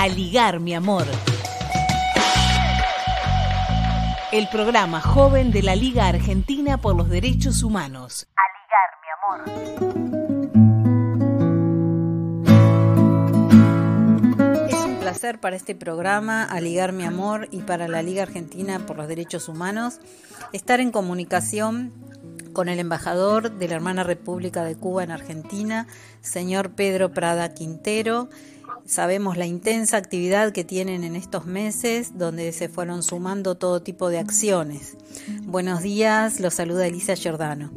A ligar mi amor. El programa joven de la Liga Argentina por los Derechos Humanos. A ligar mi amor. Es un placer para este programa, A ligar mi amor y para la Liga Argentina por los Derechos Humanos, estar en comunicación con el embajador de la hermana República de Cuba en Argentina, señor Pedro Prada Quintero. Sabemos la intensa actividad que tienen en estos meses, donde se fueron sumando todo tipo de acciones. Buenos días, los saluda Elisa Giordano.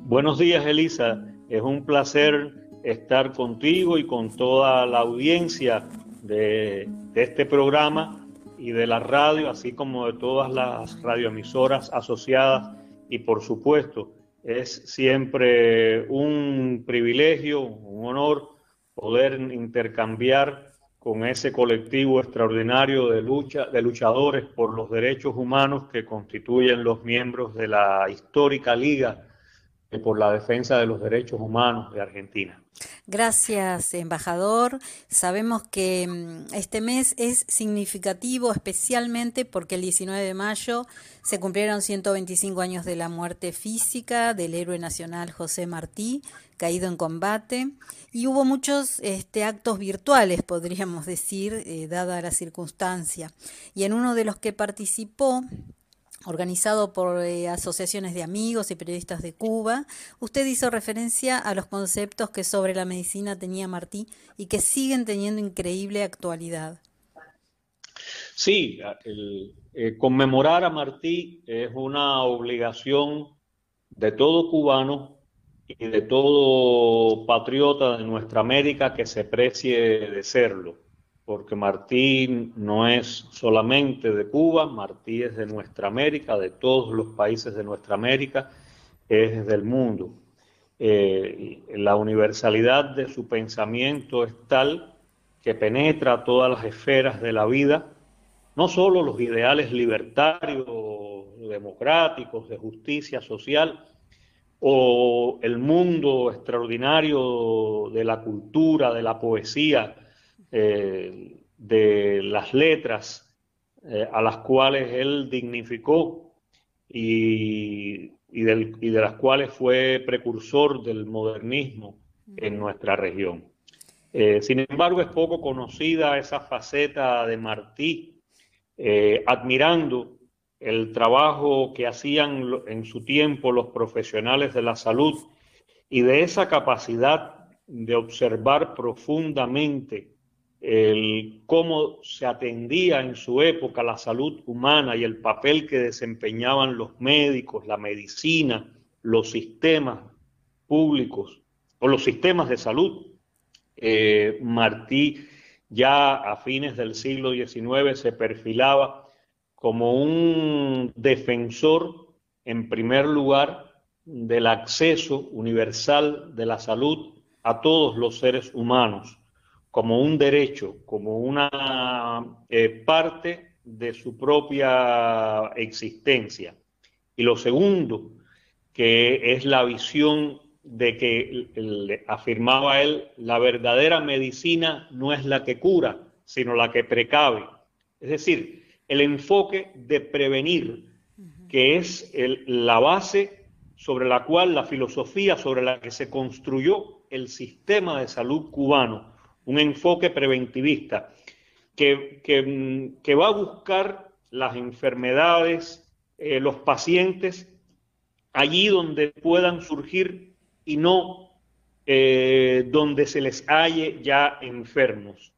Buenos días, Elisa. Es un placer estar contigo y con toda la audiencia de, de este programa y de la radio, así como de todas las radioemisoras asociadas y por supuesto es siempre un privilegio, un honor poder intercambiar con ese colectivo extraordinario de lucha de luchadores por los derechos humanos que constituyen los miembros de la histórica Liga por la defensa de los derechos humanos de Argentina. Gracias, embajador. Sabemos que mm, este mes es significativo especialmente porque el 19 de mayo se cumplieron 125 años de la muerte física del héroe nacional José Martí, caído en combate, y hubo muchos este, actos virtuales, podríamos decir, eh, dada la circunstancia. Y en uno de los que participó, organizado por eh, asociaciones de amigos y periodistas de Cuba, usted hizo referencia a los conceptos que sobre la medicina tenía Martí y que siguen teniendo increíble actualidad. Sí, el, eh, conmemorar a Martí es una obligación de todo cubano y de todo patriota de nuestra América que se precie de serlo porque Martí no es solamente de Cuba, Martí es de nuestra América, de todos los países de nuestra América, es del mundo. Eh, la universalidad de su pensamiento es tal que penetra todas las esferas de la vida, no solo los ideales libertarios, democráticos, de justicia social, o el mundo extraordinario de la cultura, de la poesía, eh, de las letras eh, a las cuales él dignificó y, de las cuales fue precursor del modernismo en nuestra región. Eh, sin embargo, es poco conocida esa faceta de Martí, admirando el trabajo que hacían en su tiempo los profesionales de la salud y de esa capacidad de observar profundamente el cómo se atendía en su época la salud humana y el papel que desempeñaban los médicos, la medicina, los sistemas públicos o los sistemas de salud. Eh, Martí ya a fines del siglo XIX se perfilaba como un defensor, en primer lugar, del acceso universal de la salud a todos los seres humanos como un derecho, como una eh, parte de su propia existencia. Y lo segundo, que es la visión de que afirmaba él, la verdadera medicina no es la que cura, sino la que precave. Es decir, el enfoque de prevenir, que es la base sobre la cual la filosofía sobre la que se construyó el sistema de salud cubano, un enfoque preventivista que, que, va a buscar las enfermedades, eh, los pacientes, allí donde puedan surgir y no eh, donde se les halle ya enfermos.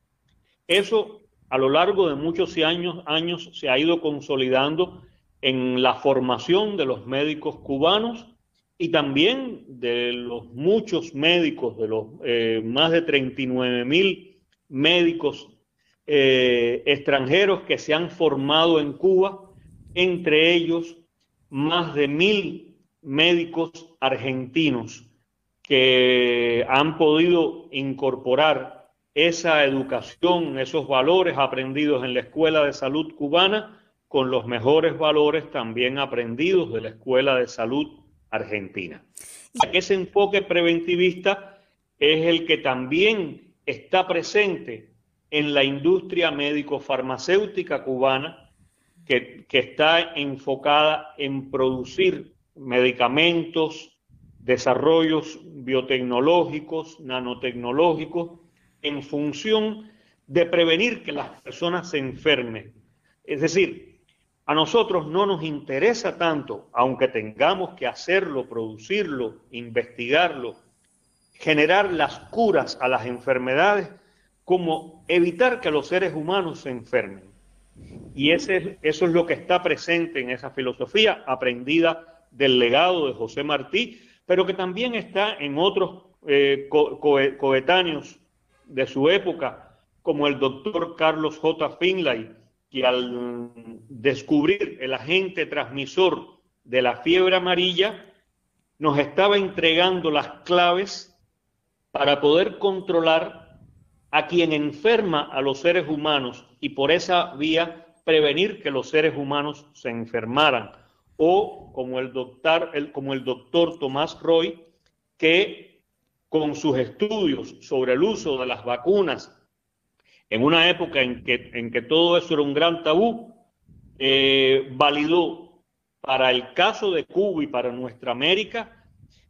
Eso a lo largo de muchos años, años se ha ido consolidando en la formación de los médicos cubanos y también de los muchos médicos, de los eh, más de 39 mil médicos eh, extranjeros que se han formado en Cuba, entre ellos más de mil médicos argentinos que han podido incorporar esa educación, esos valores aprendidos en la Escuela de Salud cubana con los mejores valores también aprendidos de la Escuela de Salud Argentina. Y ese enfoque preventivista es el que también está presente en la industria médico-farmacéutica cubana, que, que está enfocada en producir medicamentos, desarrollos biotecnológicos, nanotecnológicos, en función de prevenir que las personas se enfermen. Es decir, a nosotros no nos interesa tanto, aunque tengamos que hacerlo, producirlo, investigarlo, generar las curas a las enfermedades, como evitar que los seres humanos se enfermen. Y ese, eso es lo que está presente en esa filosofía aprendida del legado de José Martí, pero que también está en otros eh, coetáneos de su época, como el doctor Carlos J. Finlay, que al descubrir el agente transmisor de la fiebre amarilla, nos estaba entregando las claves para poder controlar a quien enferma a los seres humanos y por esa vía prevenir que los seres humanos se enfermaran. O como el doctor, como el doctor Tomás Roy, que con sus estudios sobre el uso de las vacunas en una época en que, en que todo eso era un gran tabú, eh, validó para el caso de Cuba y para nuestra América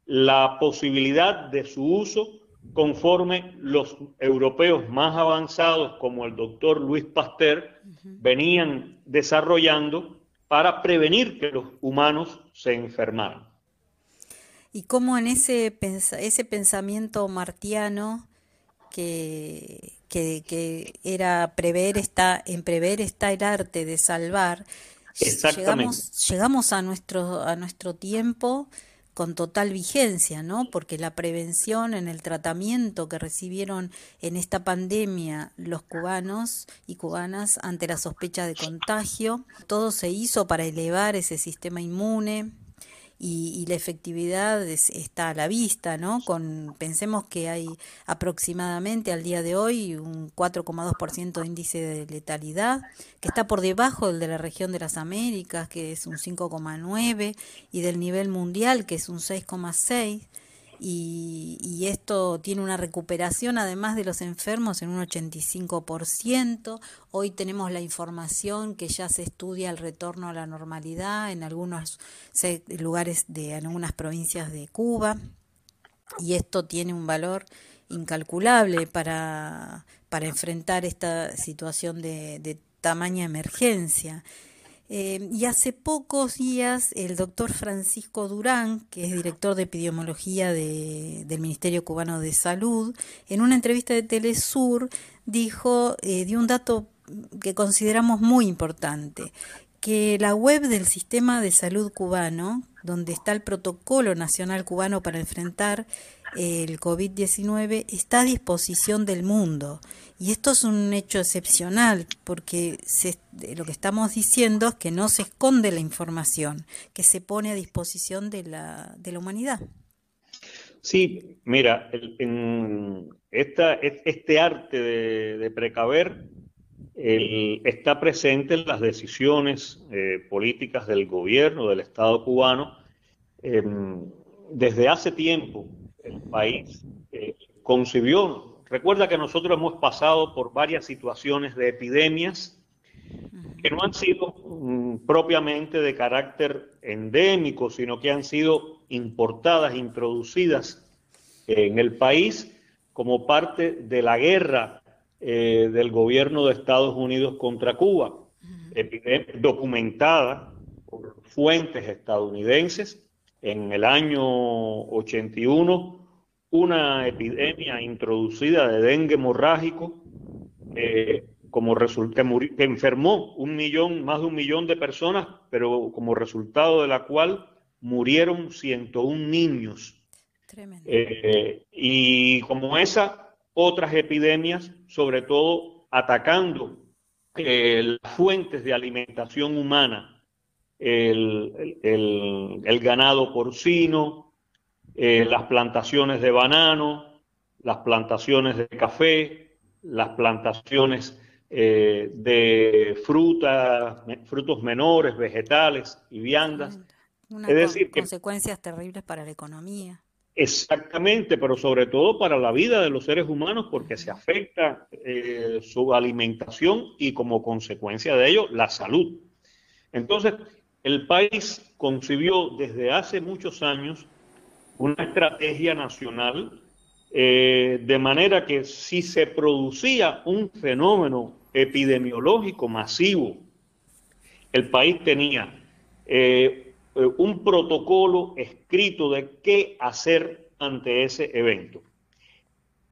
la posibilidad de su uso conforme los europeos más avanzados, como el doctor Luis Pasteur, venían desarrollando para prevenir que los humanos se enfermaran. Y cómo en ese, ese pensamiento martiano que, que, era prever está, en prever está el arte de salvar, llegamos, llegamos a nuestro, a nuestro tiempo con total vigencia, ¿no? Porque la prevención en el tratamiento que recibieron en esta pandemia los cubanos y cubanas ante la sospecha de contagio, todo se hizo para elevar ese sistema inmune, y, la efectividad está a la vista, ¿no? Con, pensemos que hay aproximadamente al día de hoy un 4,2% de índice de letalidad, que está por debajo del de la región de las Américas, que es un 5,9%, y del nivel mundial, que es un 6,6% y, esto tiene una recuperación además de los enfermos en un 85%. Hoy tenemos la información que ya se estudia el retorno a la normalidad en algunos lugares de algunas provincias de Cuba y esto tiene un valor incalculable para, para enfrentar esta situación de, de tamaña emergencia. Eh, y hace pocos días el doctor Francisco Durán, que es director de epidemiología del Ministerio Cubano de Salud, en una entrevista de Telesur dijo, eh, dio un dato que consideramos muy importante, que la web del Sistema de Salud Cubano, donde está el protocolo nacional cubano para enfrentar el COVID-19, está a disposición del mundo y esto es un hecho excepcional porque lo que estamos diciendo es que no se esconde la información, que se pone a disposición de la, de la humanidad. Sí, mira, en esta, este arte de, precaver está presente en las decisiones eh, políticas del gobierno, del Estado cubano. Em, desde hace tiempo el país eh, concibió. Recuerda que nosotros hemos pasado por varias situaciones de epidemias que no han sido mm, propiamente de carácter endémico, sino que han sido importadas, introducidas en el país como parte de la guerra eh, del gobierno de Estados Unidos contra Cuba, documentada por fuentes estadounidenses en el año 81 una epidemia introducida de dengue hemorrágico eh, como resulta, que, enfermó un millón, más de un millón de personas, pero como resultado de la cual murieron 101 niños. Eh, y como esa, otras epidemias, sobre todo atacando eh, las fuentes de alimentación humana, el, el ganado porcino, eh, las plantaciones de banano, las plantaciones de café, las plantaciones eh, de frutas, frutos menores, vegetales y viandas. es decir, consecuencias terribles para la economía. Exactamente, pero sobre todo para la vida de los seres humanos porque se afecta eh, su alimentación y como consecuencia de ello la salud. Entonces, el país concibió desde hace muchos años una estrategia nacional eh, de manera que si se producía un fenómeno epidemiológico masivo, el país tenía eh, eh, un protocolo escrito de qué hacer ante ese evento.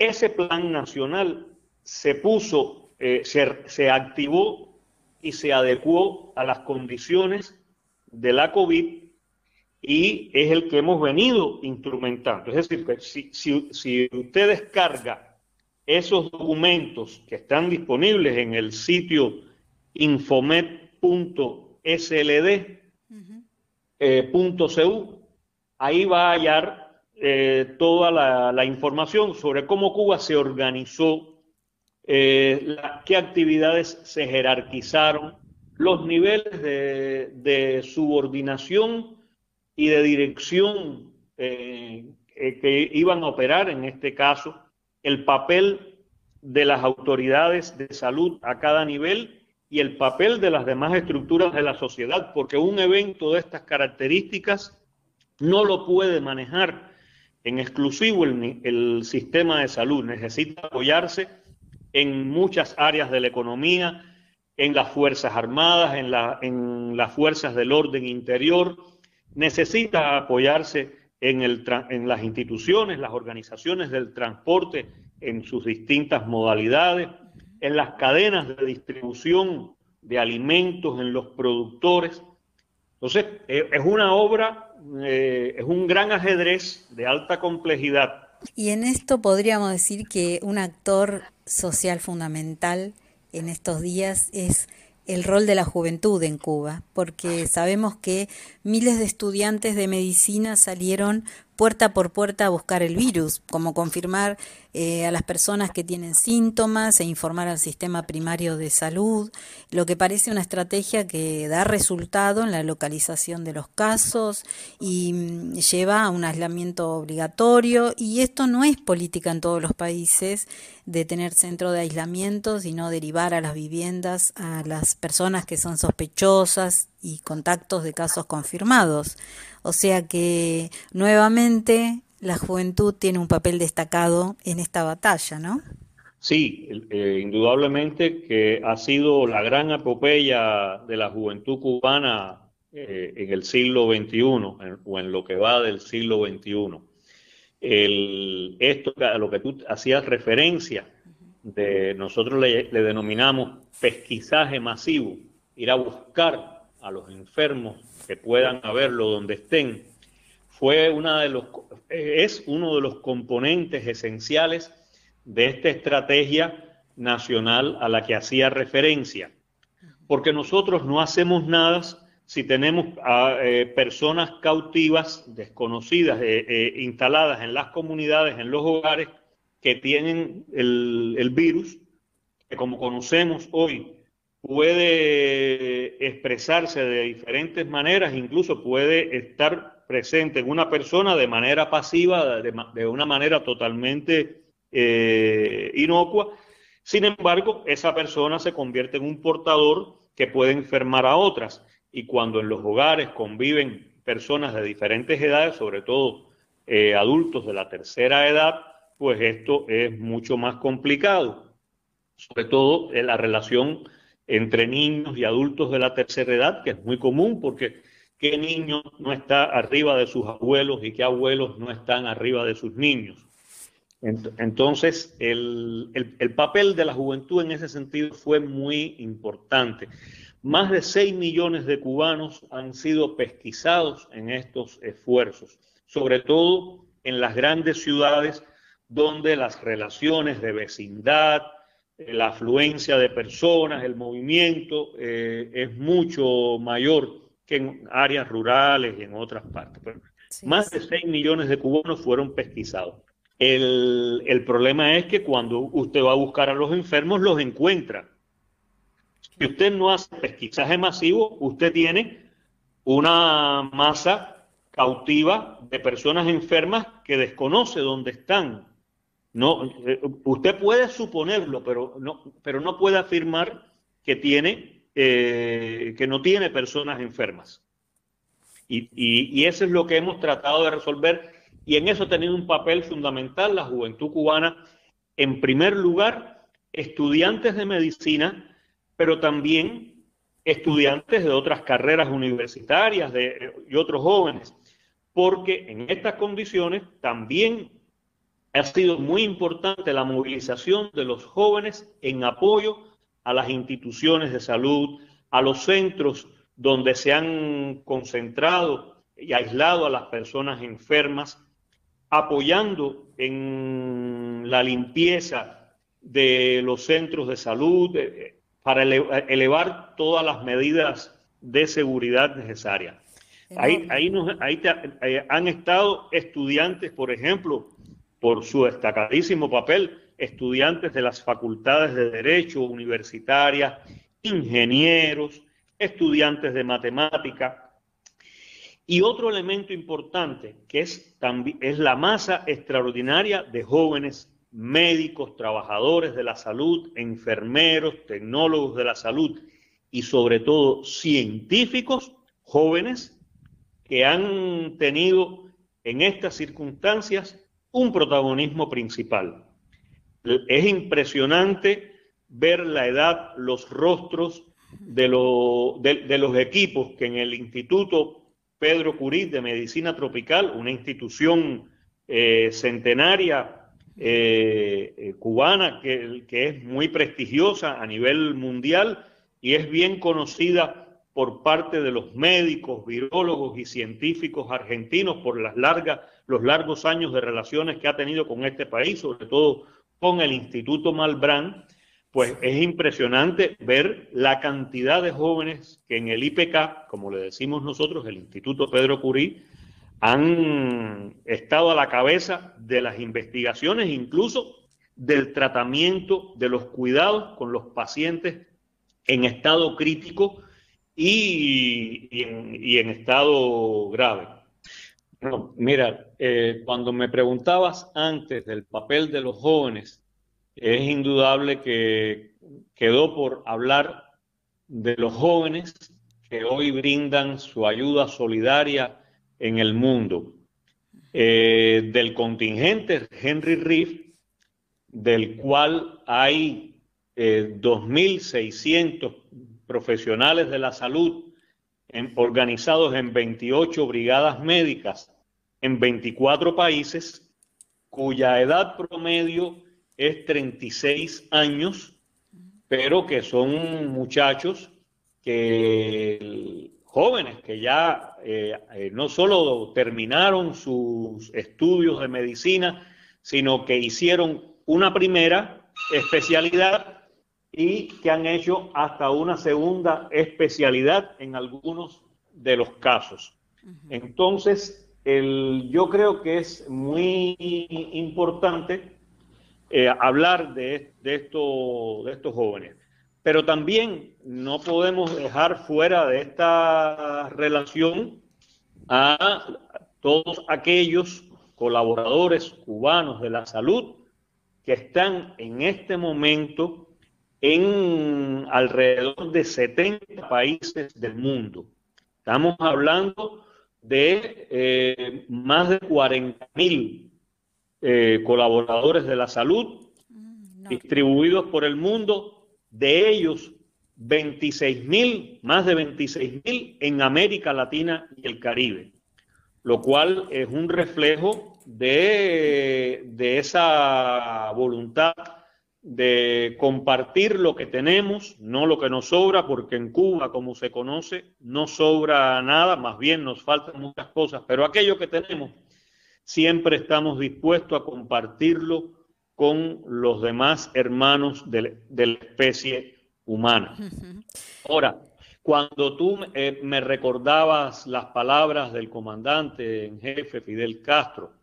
Ese plan nacional se puso, se, activó y se adecuó a las condiciones de la COVID y es el que hemos venido instrumentando. Es decir, si, si, si usted descarga esos documentos que están disponibles en el sitio infomet.sld, eh, ahí va a hallar eh, toda la, información sobre cómo Cuba se organizó, eh, qué actividades se jerarquizaron, los niveles de, subordinación y de dirección que iban a operar en este caso, el papel de las autoridades de salud a cada nivel y el papel de las demás estructuras de la sociedad, porque un evento de estas características no lo puede manejar en exclusivo el, sistema de salud, necesita apoyarse en muchas áreas de la economía, en las Fuerzas Armadas, en, en las Fuerzas del Orden Interior, necesita apoyarse en, el, en las instituciones, las organizaciones del transporte en sus distintas modalidades, en las cadenas de distribución de alimentos, en los productores. Entonces, eh, es una obra, eh, es un gran ajedrez de alta complejidad. Y en esto podríamos decir que un actor social fundamental en estos días es el rol de la juventud en Cuba, porque sabemos que miles de estudiantes de medicina salieron puerta por puerta a buscar el virus, como confirmar eh, a las personas que tienen síntomas e informar al sistema primario de salud, lo que parece una estrategia que da resultado en la localización de los casos y mm, lleva a un aislamiento obligatorio. Y esto no es política en todos los países de tener centro de aislamiento, sino derivar a las viviendas a las personas que son sospechosas y contactos de casos confirmados. O sea que nuevamente la juventud tiene un papel destacado en esta batalla, ¿no? Sí, eh, indudablemente que ha sido la gran epopeya de la juventud cubana eh, en el siglo XXI o en lo que va del siglo XXI. El, esto a lo que tú hacías referencia, de nosotros le, le denominamos pesquisaje masivo, ir a buscar a los enfermos que puedan haberlo donde estén, fue una de los, es uno de los componentes esenciales de esta estrategia nacional a la que hacía referencia. Porque nosotros no hacemos nada si tenemos a eh, personas cautivas, desconocidas, eh, eh, instaladas en las comunidades, en los hogares, que tienen el, el virus, que como conocemos hoy puede expresarse de diferentes maneras, incluso puede estar presente en una persona de manera pasiva, de, una manera totalmente eh, inocua. Sin embargo, esa persona se convierte en un portador que puede enfermar a otras. Y cuando en los hogares conviven personas de diferentes edades, sobre todo eh, adultos de la tercera edad, pues esto es mucho más complicado. Sobre todo en la relación entre niños y adultos de la tercera edad, que es muy común porque qué niño no está arriba de sus abuelos y qué abuelos no están arriba de sus niños. Entonces, el, papel de la juventud en ese sentido fue muy importante. Más de 6 millones de cubanos han sido pesquisados en estos esfuerzos, sobre todo en las grandes ciudades donde las relaciones de vecindad, la afluencia de personas, el movimiento eh, es mucho mayor que en áreas rurales y en otras partes. más de 6 millones de cubanos fueron pesquisados. El, el, problema es que cuando usted va a buscar a los enfermos, los encuentra. Si usted no hace pesquisaje masivo, usted tiene una masa cautiva de personas enfermas que desconoce dónde están. No, eh, usted puede suponerlo, pero no, pero no puede afirmar que tiene, eh, que no tiene personas enfermas. Y, y, eso es lo que hemos tratado de resolver y en eso ha tenido un papel fundamental la juventud cubana. En primer lugar, estudiantes de medicina, pero también estudiantes de otras carreras universitarias y otros jóvenes porque en estas condiciones también ha sido muy importante la movilización de los jóvenes en apoyo a las instituciones de salud, a los centros donde se han concentrado y aislado a las personas enfermas, apoyando en la limpieza de los centros de salud eh, para elevar todas las medidas de seguridad necesarias. Ahí, ahí, eh, han estado estudiantes, por ejemplo, por su destacadísimo papel, estudiantes de las facultades de Derecho universitarias, ingenieros, estudiantes de matemática. Y otro elemento importante, que es, es la masa extraordinaria de jóvenes médicos, trabajadores de la salud, enfermeros, tecnólogos de la salud y sobre todo científicos jóvenes que han tenido en estas circunstancias un protagonismo principal. Es impresionante ver la edad, los rostros de, los equipos que en el Instituto Pedro Curí de Medicina Tropical, una institución eh, centenaria eh, eh, cubana que, que es muy prestigiosa a nivel mundial y es bien conocida por parte de los médicos, virólogos y científicos argentinos por las largas, los largos años de relaciones que ha tenido con este país, sobre todo con el Instituto Malbrán, pues es impresionante ver la cantidad de jóvenes que en el IPK, como le decimos nosotros, el Instituto Pedro Curí, han estado a la cabeza de las investigaciones, incluso del tratamiento, de los cuidados con los pacientes en estado crítico y, en, estado grave. Mira, eh, cuando me preguntabas antes del papel de los jóvenes, es indudable que quedó por hablar de los jóvenes que hoy brindan su ayuda solidaria en el mundo. Eh, del contingente Henry Reef, del cual hay eh, 2.600 profesionales de la salud organizados en 28 brigadas médicas en 24 países, cuya edad promedio es 36 años, pero que son muchachos que jóvenes que ya eh, eh, no solo terminaron sus estudios de medicina, sino que hicieron una primera especialidad y que han hecho hasta una segunda especialidad en algunos de los casos. Entonces, el, yo creo que es muy importante eh, hablar de, de, esto, de estos jóvenes. Pero también no podemos dejar fuera de esta relación a todos aquellos colaboradores cubanos de la salud que están en este momento en alrededor de 70 países del mundo. Estamos hablando de eh, más de 40 mil eh, colaboradores de la salud mm, distribuidos por el mundo, de ellos 26 mil, más de 26 mil en América Latina y el Caribe, lo cual es un reflejo de, de esa voluntad de compartir lo que tenemos, no lo que nos sobra, porque en Cuba, como se conoce, no sobra nada, más bien nos faltan muchas cosas, pero aquello que tenemos, siempre estamos dispuestos a compartirlo con los demás hermanos de, la especie humana. Ahora, cuando tú eh, me recordabas las palabras del comandante en jefe Fidel Castro,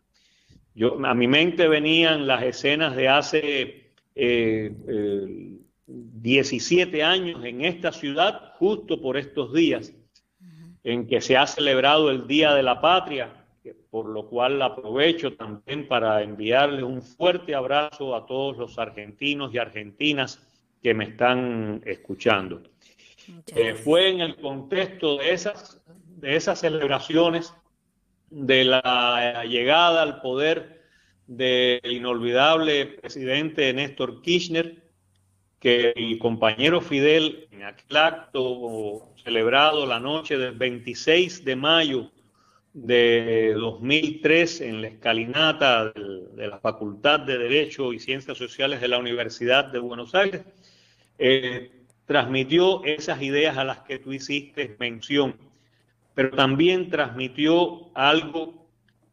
yo, a mi mente venían las escenas de hace 17 eh, años en esta ciudad, justo por estos días, en que se ha celebrado el Día de la Patria, por lo cual aprovecho también para enviarle un fuerte abrazo a todos los argentinos y argentinas que me están escuchando. Eh, fue en el contexto de esas, de esas celebraciones, de la llegada al poder del inolvidable presidente Néstor Kirchner, que el compañero Fidel, en aquel acto celebrado la noche del 26 de mayo de 2003 en la escalinata de la Facultad de Derecho y Ciencias Sociales de la Universidad de Buenos Aires, eh, transmitió esas ideas a las que tú hiciste mención, pero también transmitió algo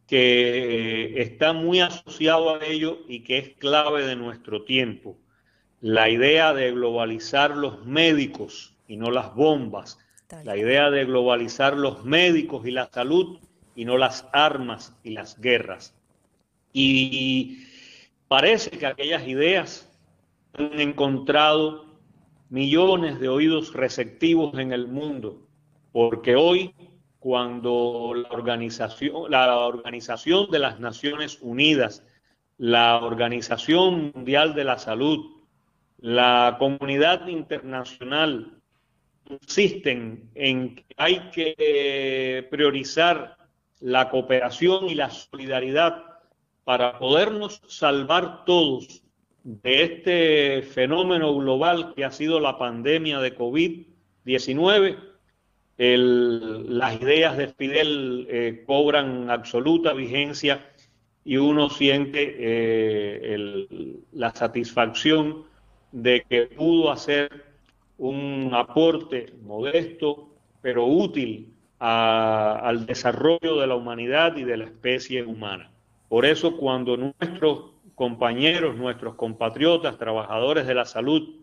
que eh, está muy asociado a ello y que es clave de nuestro tiempo, la idea de globalizar los médicos y no las bombas, la idea de globalizar los médicos y la salud y no las armas y las guerras. Y parece que aquellas ideas han encontrado millones de oídos receptivos en el mundo, porque hoy cuando la organización, la organización de las Naciones Unidas, la Organización Mundial de la Salud, la comunidad internacional insisten en que hay que priorizar la cooperación y la solidaridad para podernos salvar todos de este fenómeno global que ha sido la pandemia de COVID-19, las ideas de Fidel eh, cobran absoluta vigencia y uno siente eh, la satisfacción de que pudo hacer un aporte modesto pero útil al desarrollo de la humanidad y de la especie humana. Por eso cuando nuestros compañeros, nuestros compatriotas, trabajadores de la salud,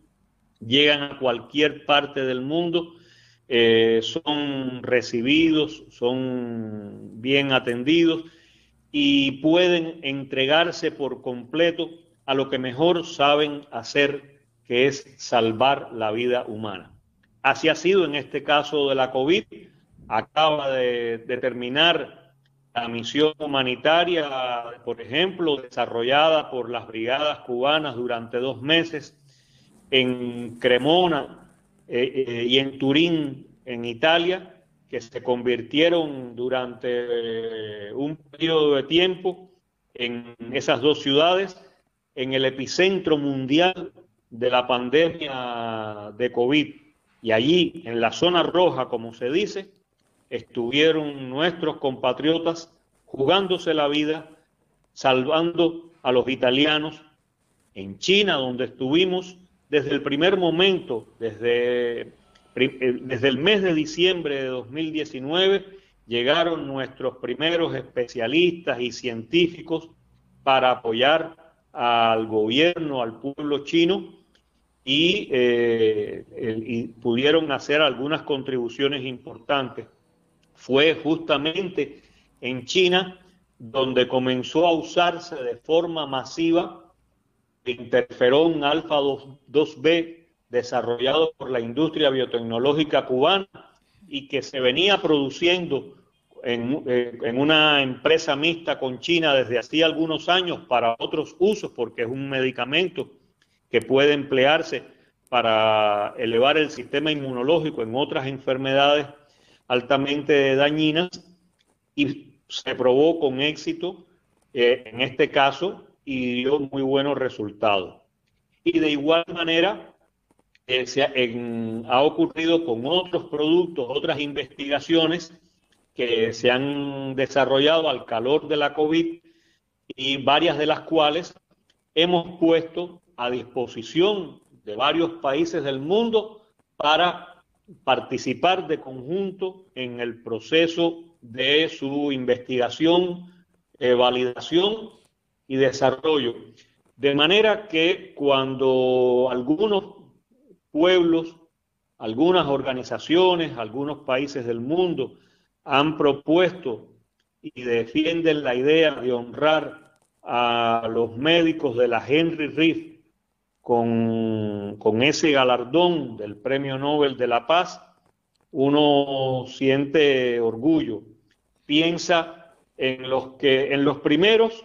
llegan a cualquier parte del mundo, eh, son recibidos, son bien atendidos y pueden entregarse por completo a lo que mejor saben hacer, que es salvar la vida humana. Así ha sido en este caso de la COVID. Acaba de, de terminar la misión humanitaria, por ejemplo, desarrollada por las brigadas cubanas durante dos meses en Cremona eh, eh, y en Turín, en Italia, que se convirtieron durante eh, un periodo de tiempo en esas dos ciudades en el epicentro mundial de la pandemia de COVID. Y allí, en la zona roja, como se dice, estuvieron nuestros compatriotas jugándose la vida, salvando a los italianos en China, donde estuvimos desde el primer momento, desde, eh, desde el mes de diciembre de 2019, llegaron nuestros primeros especialistas y científicos para apoyar al gobierno, al pueblo chino, y, eh, y pudieron hacer algunas contribuciones importantes. Fue justamente en China donde comenzó a usarse de forma masiva interferón alfa 2B desarrollado por la industria biotecnológica cubana y que se venía produciendo en, eh, en, una empresa mixta con China desde hacía algunos años para otros usos, porque es un medicamento que puede emplearse para elevar el sistema inmunológico en otras enfermedades altamente dañinas y se probó con éxito eh, en este caso y dio muy buenos resultados. Y de igual manera eh, se ha, ocurrido con otros productos, otras investigaciones que se han desarrollado al calor de la COVID y varias de las cuales hemos puesto a disposición de varios países del mundo para participar de conjunto en el proceso de su investigación, eh, validación y desarrollo. De manera que cuando algunos pueblos, algunas organizaciones, algunos países del mundo han propuesto y defienden la idea de honrar a los médicos de la Henry Reef con, ese galardón del Premio Nobel de la Paz, uno siente orgullo. Piensa en los que en los primeros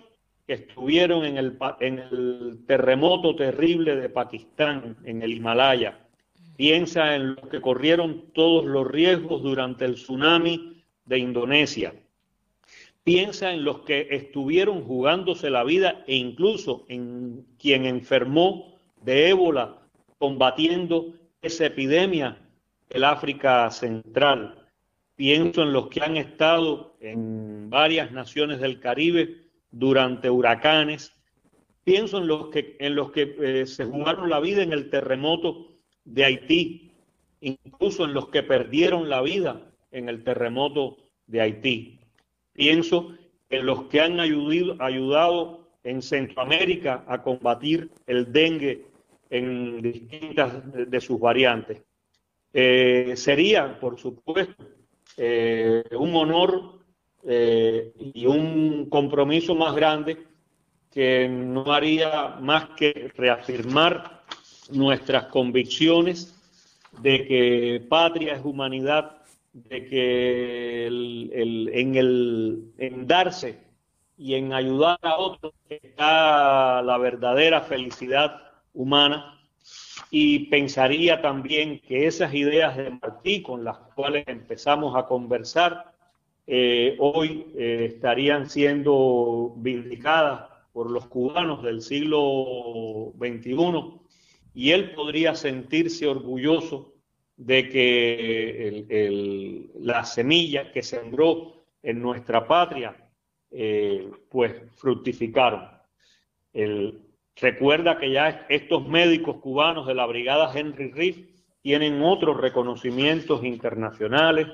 estuvieron en el, en el terremoto terrible de Pakistán, en el Himalaya. Piensa en los que corrieron todos los riesgos durante el tsunami de Indonesia. Piensa en los que estuvieron jugándose la vida e incluso en quien enfermó de ébola combatiendo esa epidemia el África Central. Pienso en los que han estado en varias naciones del Caribe durante huracanes. Pienso en los que, en los que eh, se jugaron la vida en el terremoto de Haití, incluso en los que perdieron la vida en el terremoto de Haití. Pienso en los que han ayudado, ayudado en Centroamérica a combatir el dengue en distintas de sus variantes. Eh, sería, por supuesto, eh, un honor eh, y un compromiso más grande que no haría más que reafirmar nuestras convicciones de que patria es humanidad, de que en, el, en darse y en ayudar a otros está la verdadera felicidad humana. Y pensaría también que esas ideas de Martí con las cuales empezamos a conversar eh, hoy eh, estarían siendo vindicadas por los cubanos del siglo XXI y él podría sentirse orgulloso de que la semilla que sembró en nuestra patria eh, pues fructificaron. El, Recuerda que ya estos médicos cubanos de la Brigada Henry Riff tienen otros reconocimientos internacionales,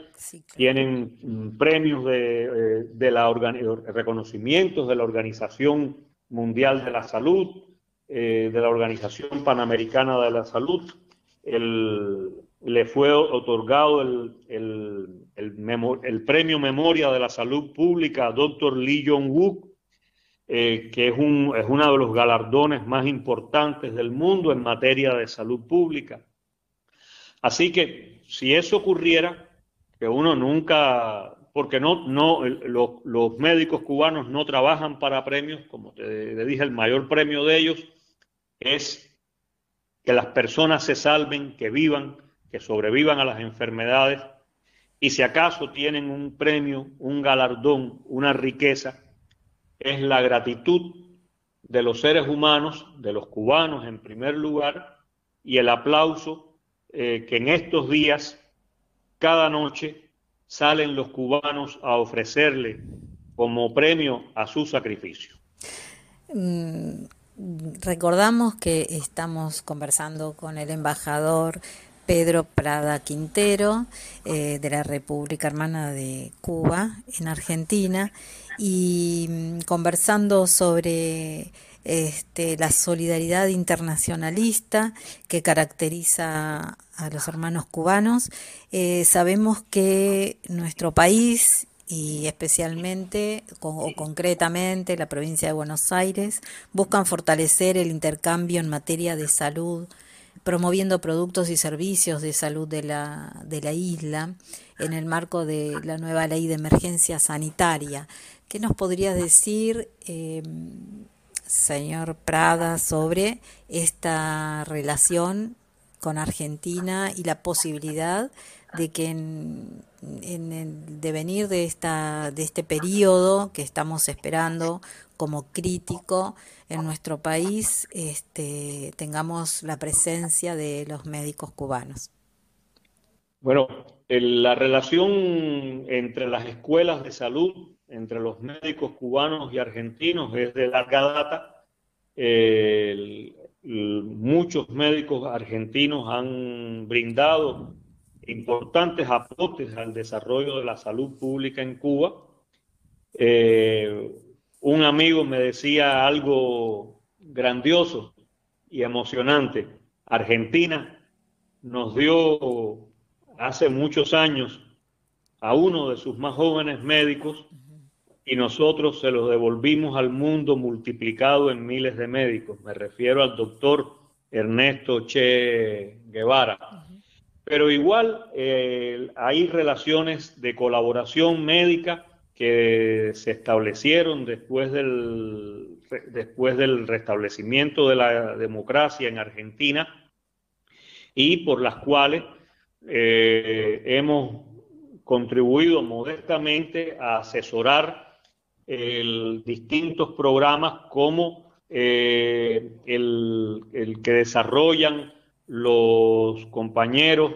tienen mm, premios de, eh, la reconocimientos de la Organización Mundial de la Salud, eh, de la Organización Panamericana de la Salud. le fue otorgado el, el, premio Memoria de la Salud Pública a Dr. Lee Jong-wook eh, que es, un, es uno de los galardones más importantes del mundo en materia de salud pública. Así que si eso ocurriera, que uno nunca, porque no, no, los médicos cubanos no trabajan para premios, como te, dije, el mayor premio de ellos es que las personas se salven, que vivan, que sobrevivan a las enfermedades y si acaso tienen un premio, un galardón, una riqueza, es la gratitud de los seres humanos, de los cubanos en primer lugar, y el aplauso eh, que en estos días, cada noche, salen los cubanos a ofrecerle como premio a su sacrificio. Mm, recordamos que estamos conversando con el embajador Pedro Prada Quintero eh, de la República Hermana de Cuba en Argentina y mm, conversando sobre este, la solidaridad internacionalista que caracteriza a los hermanos cubanos. Eh, sabemos que nuestro país y especialmente o concretamente la provincia de Buenos Aires buscan fortalecer el intercambio en materia de salud, promoviendo productos y servicios de salud de la, de la isla en el marco de la nueva ley de emergencia sanitaria. ¿Qué nos podría decir, eh, señor Prada, sobre esta relación con Argentina y la posibilidad de que en, el devenir de, esta, de este periodo que estamos esperando como crítico en nuestro país, este, tengamos la presencia de los médicos cubanos? Bueno, la relación entre las escuelas de salud entre los médicos cubanos y argentinos es de larga data. muchos médicos argentinos han brindado importantes aportes al desarrollo de la salud pública en Cuba. Eh, un amigo me decía algo grandioso y emocionante. Argentina nos dio hace muchos años a uno de sus más jóvenes médicos y nosotros se los devolvimos al mundo multiplicado en miles de médicos. Me refiero al doctor Ernesto Che Guevara. pero igual eh, hay relaciones de colaboración médica que se establecieron después del, después del restablecimiento de la democracia en Argentina y por las cuales eh, hemos contribuido modestamente a asesorar distintos programas como eh, el, que desarrollan los compañeros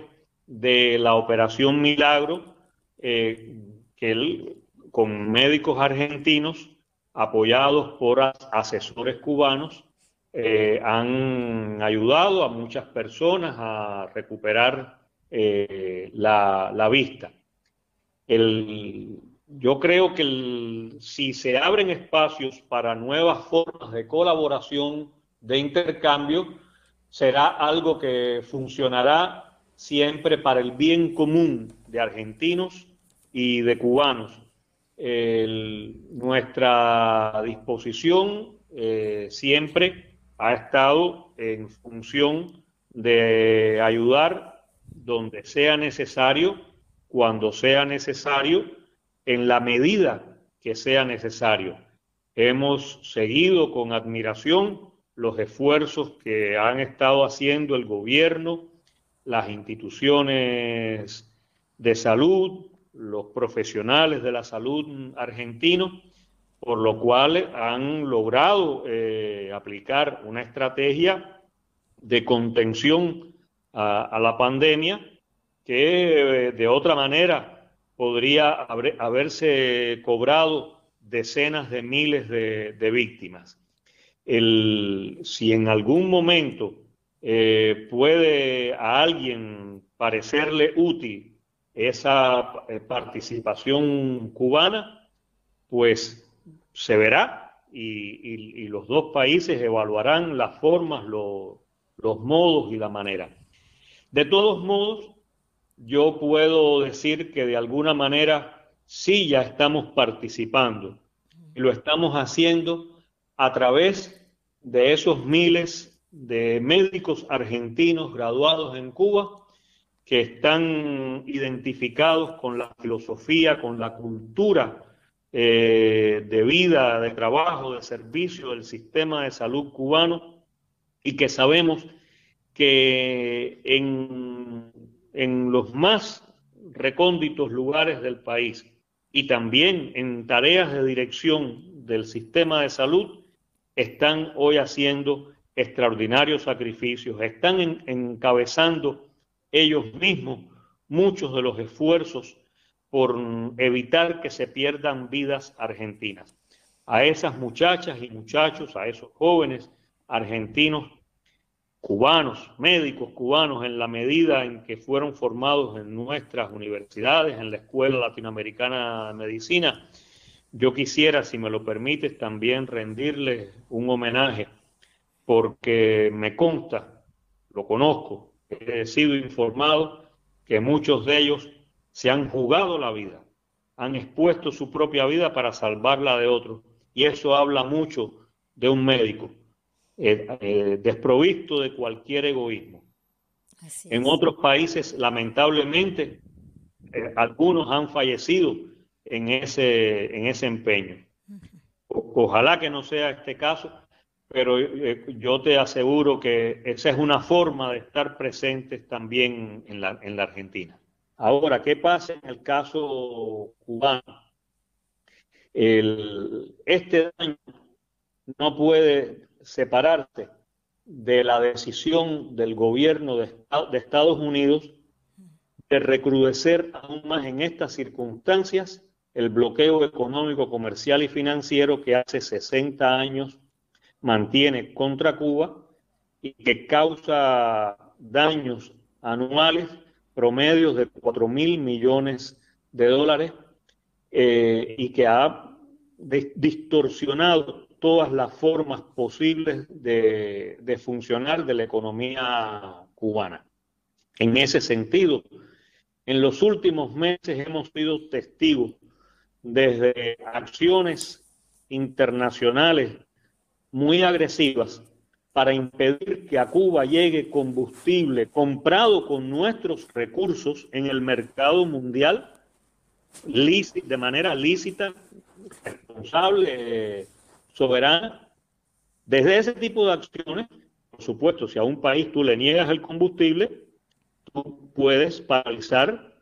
de la Operación Milagro, eh, que con médicos argentinos apoyados por asesores cubanos, eh, han ayudado a muchas personas a recuperar la, vista. Yo creo que si se abren espacios para nuevas formas de colaboración, de intercambio, será algo que funcionará siempre para el bien común de argentinos y de cubanos. nuestra disposición eh, siempre ha estado en función de ayudar donde sea necesario, cuando sea necesario, en la medida que sea necesario. Hemos seguido con admiración los esfuerzos que han estado haciendo el gobierno, las instituciones de salud, los profesionales de la salud argentinos, por lo cual han logrado eh, aplicar una estrategia de contención a, la pandemia que eh, de otra manera podría haberse cobrado decenas de miles de víctimas si en algún momento eh, puede a alguien parecerle útil esa eh, participación cubana, pues se verá y, los dos países evaluarán las formas, los modos y la manera. De todos modos, yo puedo decir que de alguna manera sí ya estamos participando. Y lo estamos haciendo a través de esos miles de médicos argentinos graduados en Cuba que están identificados con la filosofía, con la cultura eh, de vida, de trabajo, de servicio del sistema de salud cubano y que sabemos que en, en los más recónditos lugares del país y también en tareas de dirección del sistema de salud, están hoy haciendo extraordinarios sacrificios, están encabezando ellos mismos muchos de los esfuerzos por evitar que se pierdan vidas argentinas. A esas muchachas y muchachos, a esos jóvenes argentinos, cubanos, médicos cubanos, en la medida en que fueron formados en nuestras universidades, en la Escuela Latinoamericana de Medicina, yo quisiera, si me lo permites, también rendirles un homenaje, porque me consta, lo conozco, he sido informado que muchos de ellos se han jugado la vida, han expuesto su propia vida para salvarla de otros, y eso habla mucho de un médico eh, eh, desprovisto de cualquier egoísmo. en otros países, lamentablemente, eh, algunos han fallecido en ese, en ese empeño. ojalá que no sea este caso, pero yo te aseguro que esa es una forma de estar presentes también en la, en la Argentina. Ahora, ¿qué pasa en el caso cubano? El, este daño no puede separarse de la decisión del gobierno de, de Estados Unidos de recrudecer aún más en estas circunstancias el bloqueo económico, comercial y financiero que hace 60 años mantiene contra Cuba y que causa daños anuales promedios de 4 mil millones de dólares eh, y que ha distorsionado todas las formas posibles de, funcionar de la economía cubana. En ese sentido, en los últimos meses hemos sido testigos desde acciones internacionales muy agresivas para impedir que a Cuba llegue combustible comprado con nuestros recursos en el mercado mundial de manera lícita, responsable, soberana. Desde ese tipo de acciones, por supuesto, si a un país tú le niegas el combustible, tú puedes paralizar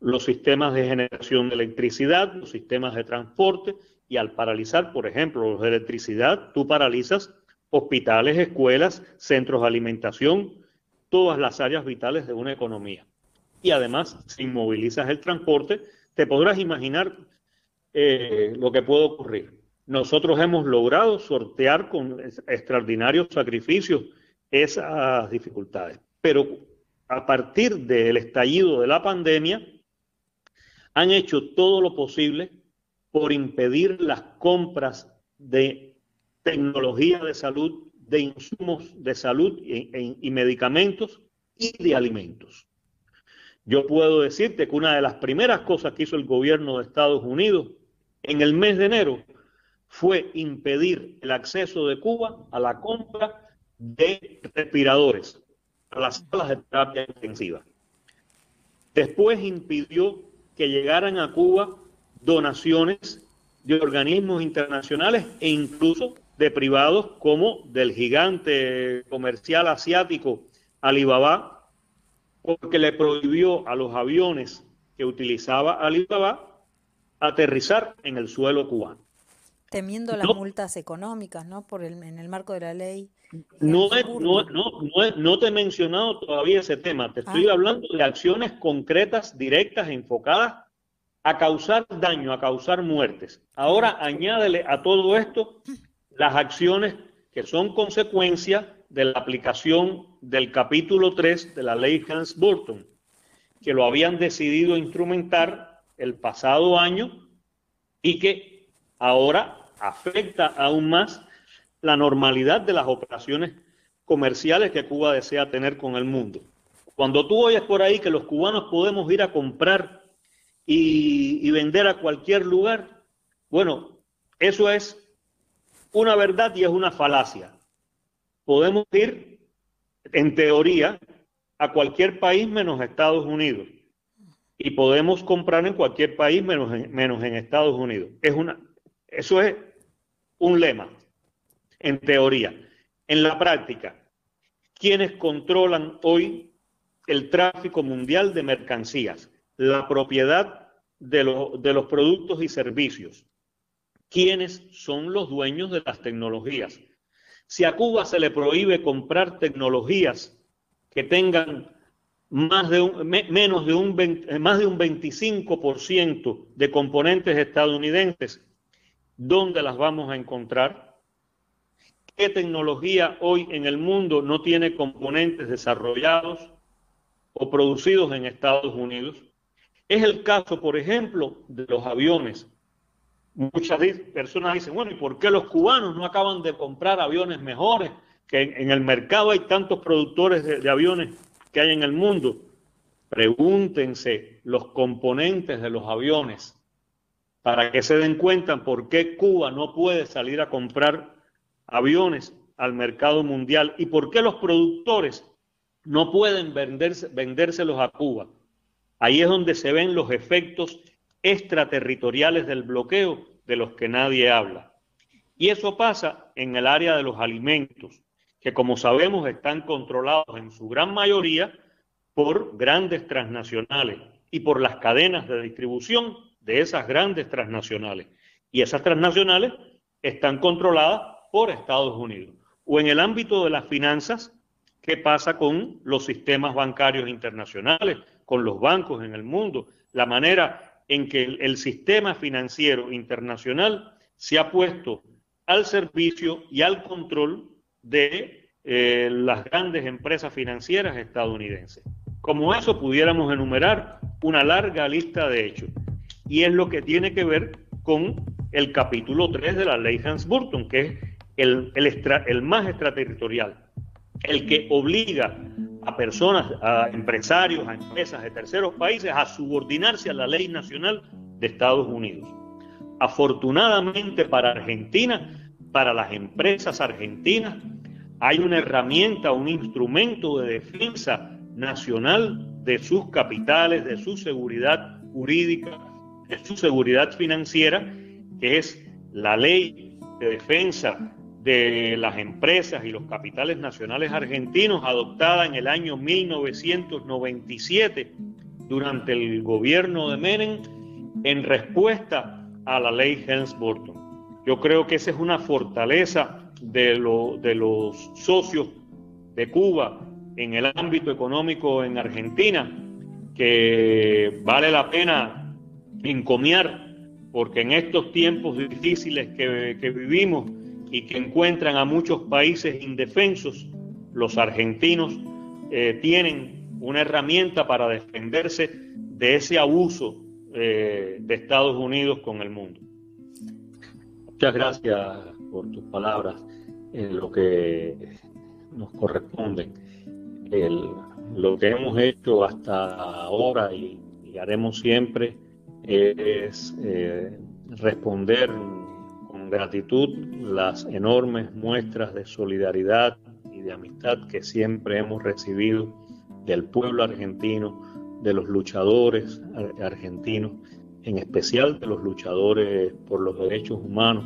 los sistemas de generación de electricidad, los sistemas de transporte, y al paralizar, por ejemplo, los de electricidad, tú paralizas hospitales, escuelas, centros de alimentación, todas las áreas vitales de una economía. Y además, si inmovilizas el transporte, te podrás imaginar eh, lo que puede ocurrir. Nosotros hemos logrado sortear con extraordinarios sacrificios esas dificultades. Pero a partir del estallido de la pandemia, han hecho todo lo posible por impedir las compras de tecnología de salud, de insumos de salud y, medicamentos y de alimentos. Yo puedo decirte que una de las primeras cosas que hizo el gobierno de Estados Unidos en el mes de enero fue impedir el acceso de Cuba a la compra de respiradores a las salas de terapia intensiva. Después impidió que llegaran a Cuba donaciones de organismos internacionales e incluso de privados como del gigante comercial asiático Alibaba, porque le prohibió a los aviones que utilizaba Alibaba aterrizar en el suelo cubano. Temiendo las multas económicas, ¿no? Por el, en el marco de la ley. No, no, no, no, te he mencionado todavía ese tema. Te estoy ah. hablando de acciones concretas, directas, enfocadas a causar daño, a causar muertes. Ahora añádele a todo esto las acciones que son consecuencia de la aplicación del capítulo 3 de la ley Hans-Burton, que lo habían decidido instrumentar el pasado año y que ahora afecta aún más la normalidad de las operaciones comerciales que Cuba desea tener con el mundo. Cuando tú oyes por ahí que los cubanos podemos ir a comprar y, vender a cualquier lugar, bueno, eso es una verdad y es una falacia. Podemos ir, en teoría, a cualquier país menos Estados Unidos. Y podemos comprar en cualquier país menos en, menos en Estados Unidos. Es una, eso es un lema, en teoría. En la práctica, ¿quiénes controlan hoy el tráfico mundial de mercancías? La propiedad de, de los productos y servicios quiénes son los dueños de las tecnologías. Si a Cuba se le prohíbe comprar tecnologías que tengan más de un, menos de un, más de un 25% de componentes estadounidenses, ¿dónde las vamos a encontrar? ¿Qué tecnología hoy en el mundo no tiene componentes desarrollados o producidos en Estados Unidos? Es el caso, por ejemplo, de los aviones. Muchas personas dicen, bueno, ¿y por qué los cubanos no acaban de comprar aviones mejores? Que en, el mercado hay tantos productores de, aviones que hay en el mundo. Pregúntense los componentes de los aviones para que se den cuenta por qué Cuba no puede salir a comprar aviones al mercado mundial y por qué los productores no pueden venderse, vendérselos a Cuba. Ahí es donde se ven los efectos extraterritoriales del bloqueo de los que nadie habla. Y eso pasa en el área de los alimentos, que como sabemos están controlados en su gran mayoría por grandes transnacionales y por las cadenas de distribución de esas grandes transnacionales. Y esas transnacionales están controladas por Estados Unidos. O en el ámbito de las finanzas, ¿qué pasa con los sistemas bancarios internacionales, con los bancos en el mundo? La manera en que el, sistema financiero internacional se ha puesto al servicio y al control de eh, las grandes empresas financieras estadounidenses. Como eso pudiéramos enumerar una larga lista de hechos. Y es lo que tiene que ver con el capítulo 3 de la ley Hans-Burton, que es el, el más extraterritorial, el que obliga a personas, a empresarios, a empresas de terceros países a subordinarse a la ley nacional de Estados Unidos. Afortunadamente para Argentina, para las empresas argentinas, hay una herramienta, un instrumento de defensa nacional de sus capitales, de su seguridad jurídica, su seguridad financiera, que es la ley de defensa de las empresas y los capitales nacionales argentinos adoptada en el año 1997 durante el gobierno de Menem en respuesta a la ley Helms-Burton. Yo creo que esa es una fortaleza de, de los socios de Cuba en el ámbito económico en Argentina que vale la pena encomiar porque en estos tiempos difíciles que, que vivimos y que encuentran a muchos países indefensos, los argentinos eh, tienen una herramienta para defenderse de ese abuso eh, de Estados Unidos con el mundo. Muchas gracias por tus palabras en lo que nos corresponde. lo que hemos hecho hasta ahora y, haremos siempre es eh, responder gratitud las enormes muestras de solidaridad y de amistad que siempre hemos recibido del pueblo argentino, de los luchadores argentinos, en especial de los luchadores por los derechos humanos,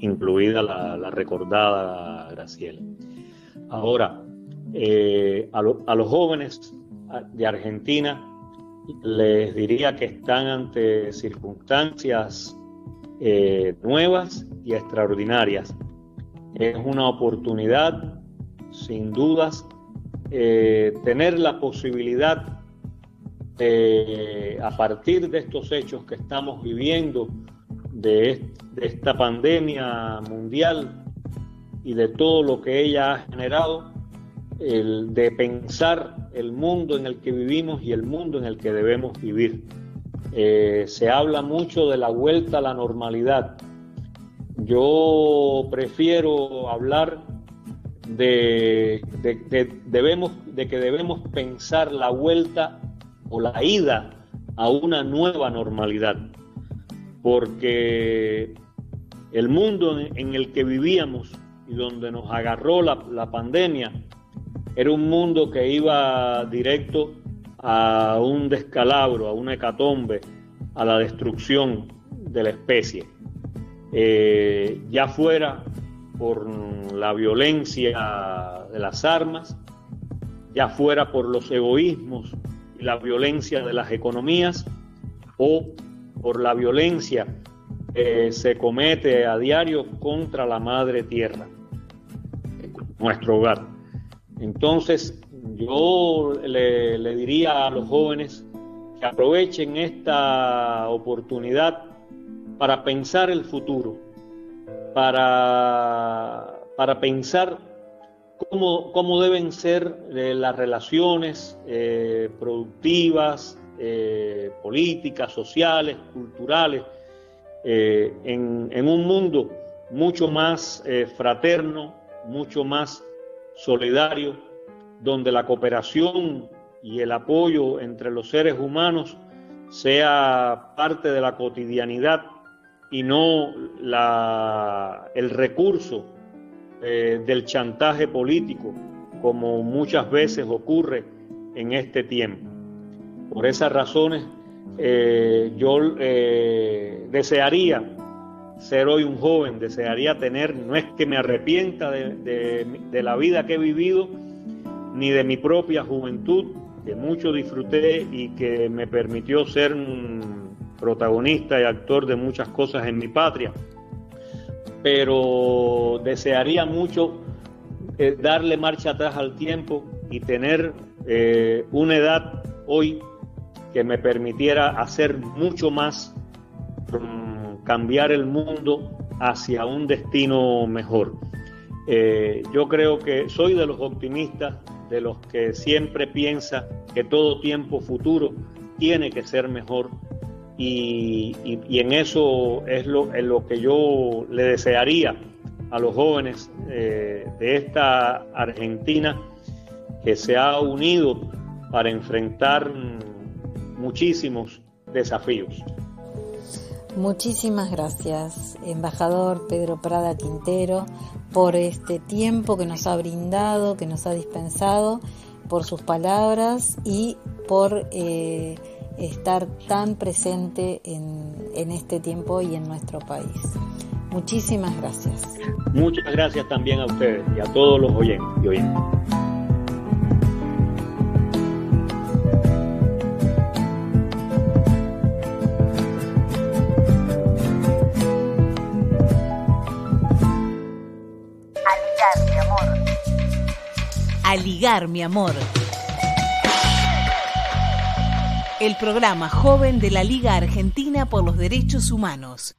incluida la, recordada Graciela. Ahora, eh, a los jóvenes de Argentina les diría que están ante circunstancias eh, nuevas y extraordinarias. Es una oportunidad, sin dudas, eh, tener la posibilidad a partir de estos hechos que estamos viviendo, de, esta pandemia mundial y de todo lo que ella ha generado, el de pensar el mundo en el que vivimos y el mundo en el que debemos vivir. Eh, se habla mucho de la vuelta a la normalidad. Yo prefiero hablar de, debemos, de que debemos pensar la vuelta o la ida a una nueva normalidad, porque el mundo en el que vivíamos y donde nos agarró la, la pandemia era un mundo que iba directo a un descalabro, a una hecatombe, a la destrucción de la especie. Eh, ya fuera por la violencia de las armas, ya fuera por los egoísmos y la violencia de las economías, o por la violencia que se comete a diario contra la madre tierra, nuestro hogar. Entonces, yo le, diría a los jóvenes que aprovechen esta oportunidad para pensar el futuro, para, para pensar cómo, cómo, deben ser eh, las relaciones eh, productivas, eh, políticas, sociales, culturales, en, en, un mundo mucho más fraterno, mucho más solidario, donde la cooperación y el apoyo entre los seres humanos sea parte de la cotidianidad y no el recurso eh, del chantaje político, como muchas veces ocurre en este tiempo. Por esas razones, eh, yo eh, desearía ser hoy un joven, desearía tener, no es que me arrepienta de la vida que he vivido, ni de mi propia juventud, que mucho disfruté y que me permitió ser un protagonista y actor de muchas cosas en mi patria. Pero desearía mucho eh, darle marcha atrás al tiempo y tener eh, una edad hoy que me permitiera hacer mucho más, mm, cambiar el mundo hacia un destino mejor. Eh, yo creo que soy de los optimistas de los que siempre piensa que todo tiempo futuro tiene que ser mejor y, en eso es lo, que yo le desearía a los jóvenes eh, de esta Argentina que se ha unido para enfrentar muchísimos desafíos. Muchísimas gracias, embajador Pedro Prada Quintero, por este tiempo que nos ha brindado, que nos ha dispensado, por sus palabras y por eh, estar tan presente en, en este tiempo y en nuestro país. Muchísimas gracias. Muchas gracias también a ustedes y a todos los oyentes y oyentes. A ligar, mi amor. El programa joven de la Liga Argentina por los Derechos Humanos.